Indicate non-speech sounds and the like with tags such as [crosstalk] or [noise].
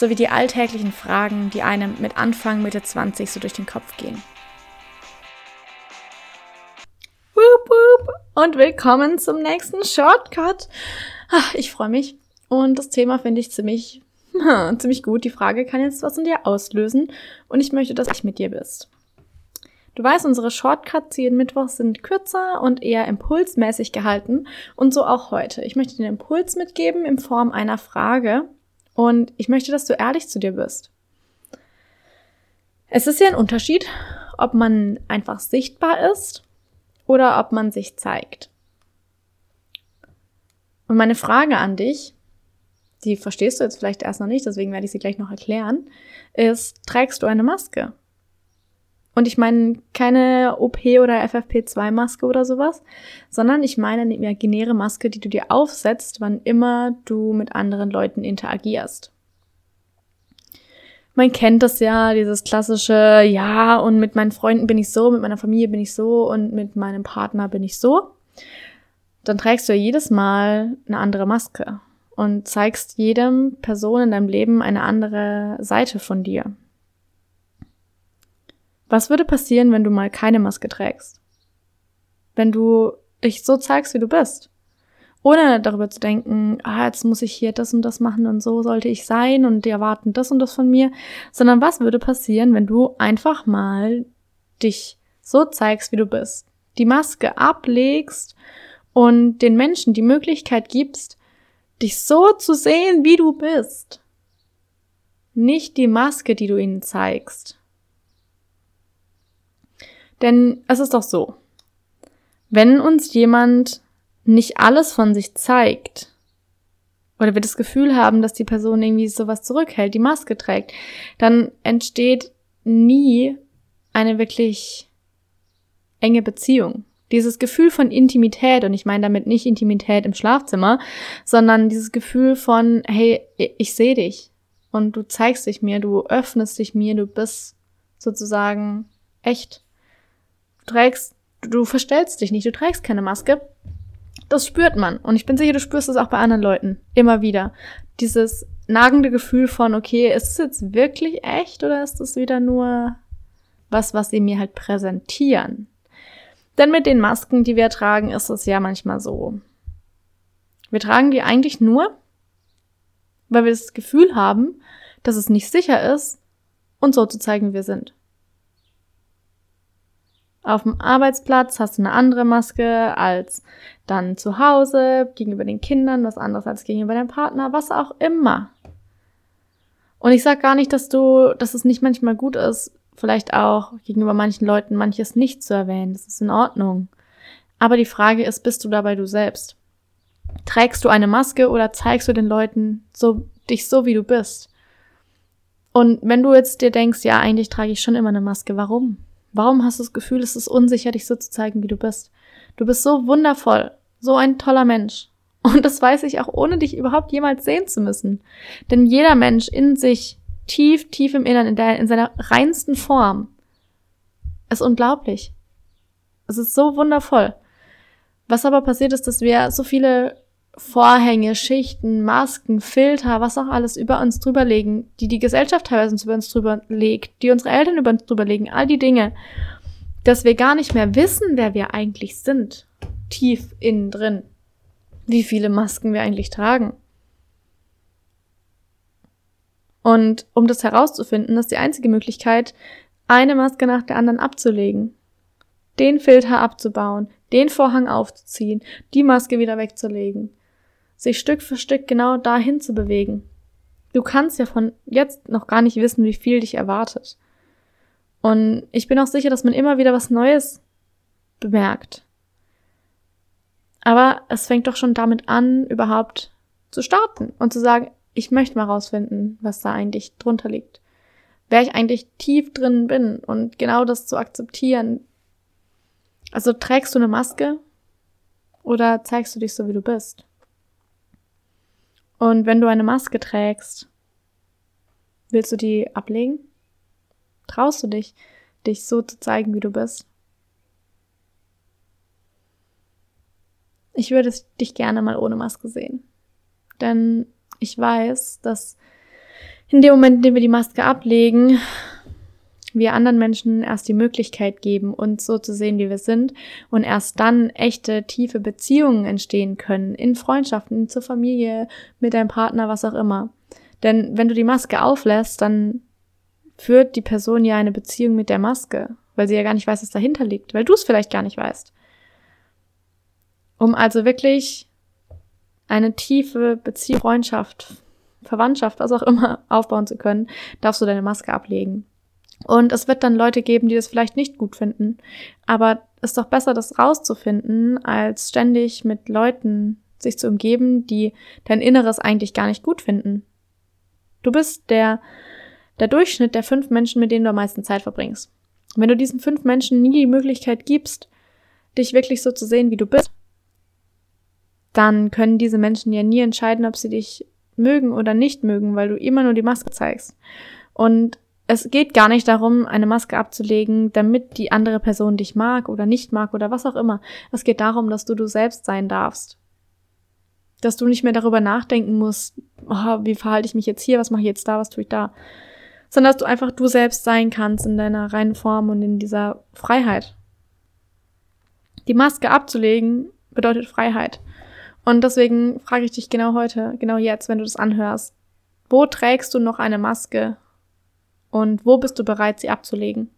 sowie die alltäglichen Fragen, die einem mit Anfang, Mitte 20 so durch den Kopf gehen. Und willkommen zum nächsten Shortcut. Ach, ich freue mich. Und das Thema finde ich ziemlich, [laughs] ziemlich gut. Die Frage kann jetzt was in dir auslösen. Und ich möchte, dass ich mit dir bist. Du weißt, unsere Shortcuts jeden Mittwoch sind kürzer und eher impulsmäßig gehalten und so auch heute. Ich möchte den Impuls mitgeben in Form einer Frage und ich möchte, dass du ehrlich zu dir bist. Es ist ja ein Unterschied, ob man einfach sichtbar ist oder ob man sich zeigt. Und meine Frage an dich, die verstehst du jetzt vielleicht erst noch nicht, deswegen werde ich sie gleich noch erklären, ist, trägst du eine Maske? Und ich meine keine OP oder FFP2-Maske oder sowas, sondern ich meine eine imaginäre Maske, die du dir aufsetzt, wann immer du mit anderen Leuten interagierst. Man kennt das ja, dieses klassische, ja, und mit meinen Freunden bin ich so, mit meiner Familie bin ich so und mit meinem Partner bin ich so. Dann trägst du ja jedes Mal eine andere Maske und zeigst jedem Person in deinem Leben eine andere Seite von dir. Was würde passieren, wenn du mal keine Maske trägst? Wenn du dich so zeigst, wie du bist? Ohne darüber zu denken, ah, jetzt muss ich hier das und das machen und so sollte ich sein und die erwarten das und das von mir, sondern was würde passieren, wenn du einfach mal dich so zeigst, wie du bist? Die Maske ablegst und den Menschen die Möglichkeit gibst, dich so zu sehen, wie du bist. Nicht die Maske, die du ihnen zeigst. Denn es ist doch so, wenn uns jemand nicht alles von sich zeigt, oder wir das Gefühl haben, dass die Person irgendwie sowas zurückhält, die Maske trägt, dann entsteht nie eine wirklich enge Beziehung. Dieses Gefühl von Intimität, und ich meine damit nicht Intimität im Schlafzimmer, sondern dieses Gefühl von, hey, ich sehe dich und du zeigst dich mir, du öffnest dich mir, du bist sozusagen echt trägst, du verstellst dich nicht, du trägst keine Maske. Das spürt man. Und ich bin sicher, du spürst es auch bei anderen Leuten. Immer wieder. Dieses nagende Gefühl von, okay, ist es jetzt wirklich echt oder ist es wieder nur was, was sie mir halt präsentieren? Denn mit den Masken, die wir tragen, ist es ja manchmal so. Wir tragen die eigentlich nur, weil wir das Gefühl haben, dass es nicht sicher ist, uns so zu zeigen, wie wir sind. Auf dem Arbeitsplatz hast du eine andere Maske als dann zu Hause, gegenüber den Kindern, was anderes als gegenüber deinem Partner, was auch immer. Und ich sag gar nicht, dass du, dass es nicht manchmal gut ist, vielleicht auch gegenüber manchen Leuten manches nicht zu erwähnen. Das ist in Ordnung. Aber die Frage ist, bist du dabei du selbst? Trägst du eine Maske oder zeigst du den Leuten so, dich so, wie du bist? Und wenn du jetzt dir denkst, ja, eigentlich trage ich schon immer eine Maske, warum? Warum hast du das Gefühl, es ist unsicher, dich so zu zeigen, wie du bist? Du bist so wundervoll, so ein toller Mensch. [laughs] Und das weiß ich auch, ohne dich überhaupt jemals sehen zu müssen. Denn jeder Mensch in sich, tief, tief im Innern, in, der, in seiner reinsten Form, ist unglaublich. Es ist so wundervoll. Was aber passiert ist, dass wir so viele Vorhänge, Schichten, Masken, Filter, was auch alles über uns drüber legen, die die Gesellschaft teilweise über uns drüber legt, die unsere Eltern über uns drüber legen, all die Dinge, dass wir gar nicht mehr wissen, wer wir eigentlich sind, tief innen drin, wie viele Masken wir eigentlich tragen. Und um das herauszufinden, ist die einzige Möglichkeit, eine Maske nach der anderen abzulegen, den Filter abzubauen, den Vorhang aufzuziehen, die Maske wieder wegzulegen sich Stück für Stück genau dahin zu bewegen. Du kannst ja von jetzt noch gar nicht wissen, wie viel dich erwartet. Und ich bin auch sicher, dass man immer wieder was Neues bemerkt. Aber es fängt doch schon damit an, überhaupt zu starten und zu sagen, ich möchte mal rausfinden, was da eigentlich drunter liegt. wer ich eigentlich tief drin bin und genau das zu akzeptieren. Also trägst du eine Maske oder zeigst du dich so, wie du bist? Und wenn du eine Maske trägst, willst du die ablegen? Traust du dich, dich so zu zeigen, wie du bist? Ich würde dich gerne mal ohne Maske sehen. Denn ich weiß, dass in dem Moment, in dem wir die Maske ablegen, wir anderen Menschen erst die Möglichkeit geben, uns so zu sehen, wie wir sind und erst dann echte, tiefe Beziehungen entstehen können, in Freundschaften, zur Familie, mit deinem Partner, was auch immer. Denn wenn du die Maske auflässt, dann führt die Person ja eine Beziehung mit der Maske, weil sie ja gar nicht weiß, was dahinter liegt, weil du es vielleicht gar nicht weißt. Um also wirklich eine tiefe Beziehung, Freundschaft, Verwandtschaft, was auch immer aufbauen zu können, darfst du deine Maske ablegen. Und es wird dann Leute geben, die das vielleicht nicht gut finden. Aber es ist doch besser, das rauszufinden, als ständig mit Leuten sich zu umgeben, die dein Inneres eigentlich gar nicht gut finden. Du bist der, der Durchschnitt der fünf Menschen, mit denen du am meisten Zeit verbringst. Wenn du diesen fünf Menschen nie die Möglichkeit gibst, dich wirklich so zu sehen, wie du bist, dann können diese Menschen ja nie entscheiden, ob sie dich mögen oder nicht mögen, weil du immer nur die Maske zeigst. Und es geht gar nicht darum, eine Maske abzulegen, damit die andere Person dich mag oder nicht mag oder was auch immer. Es geht darum, dass du du selbst sein darfst. Dass du nicht mehr darüber nachdenken musst, oh, wie verhalte ich mich jetzt hier, was mache ich jetzt da, was tue ich da. Sondern dass du einfach du selbst sein kannst in deiner reinen Form und in dieser Freiheit. Die Maske abzulegen bedeutet Freiheit. Und deswegen frage ich dich genau heute, genau jetzt, wenn du das anhörst, wo trägst du noch eine Maske und wo bist du bereit, sie abzulegen?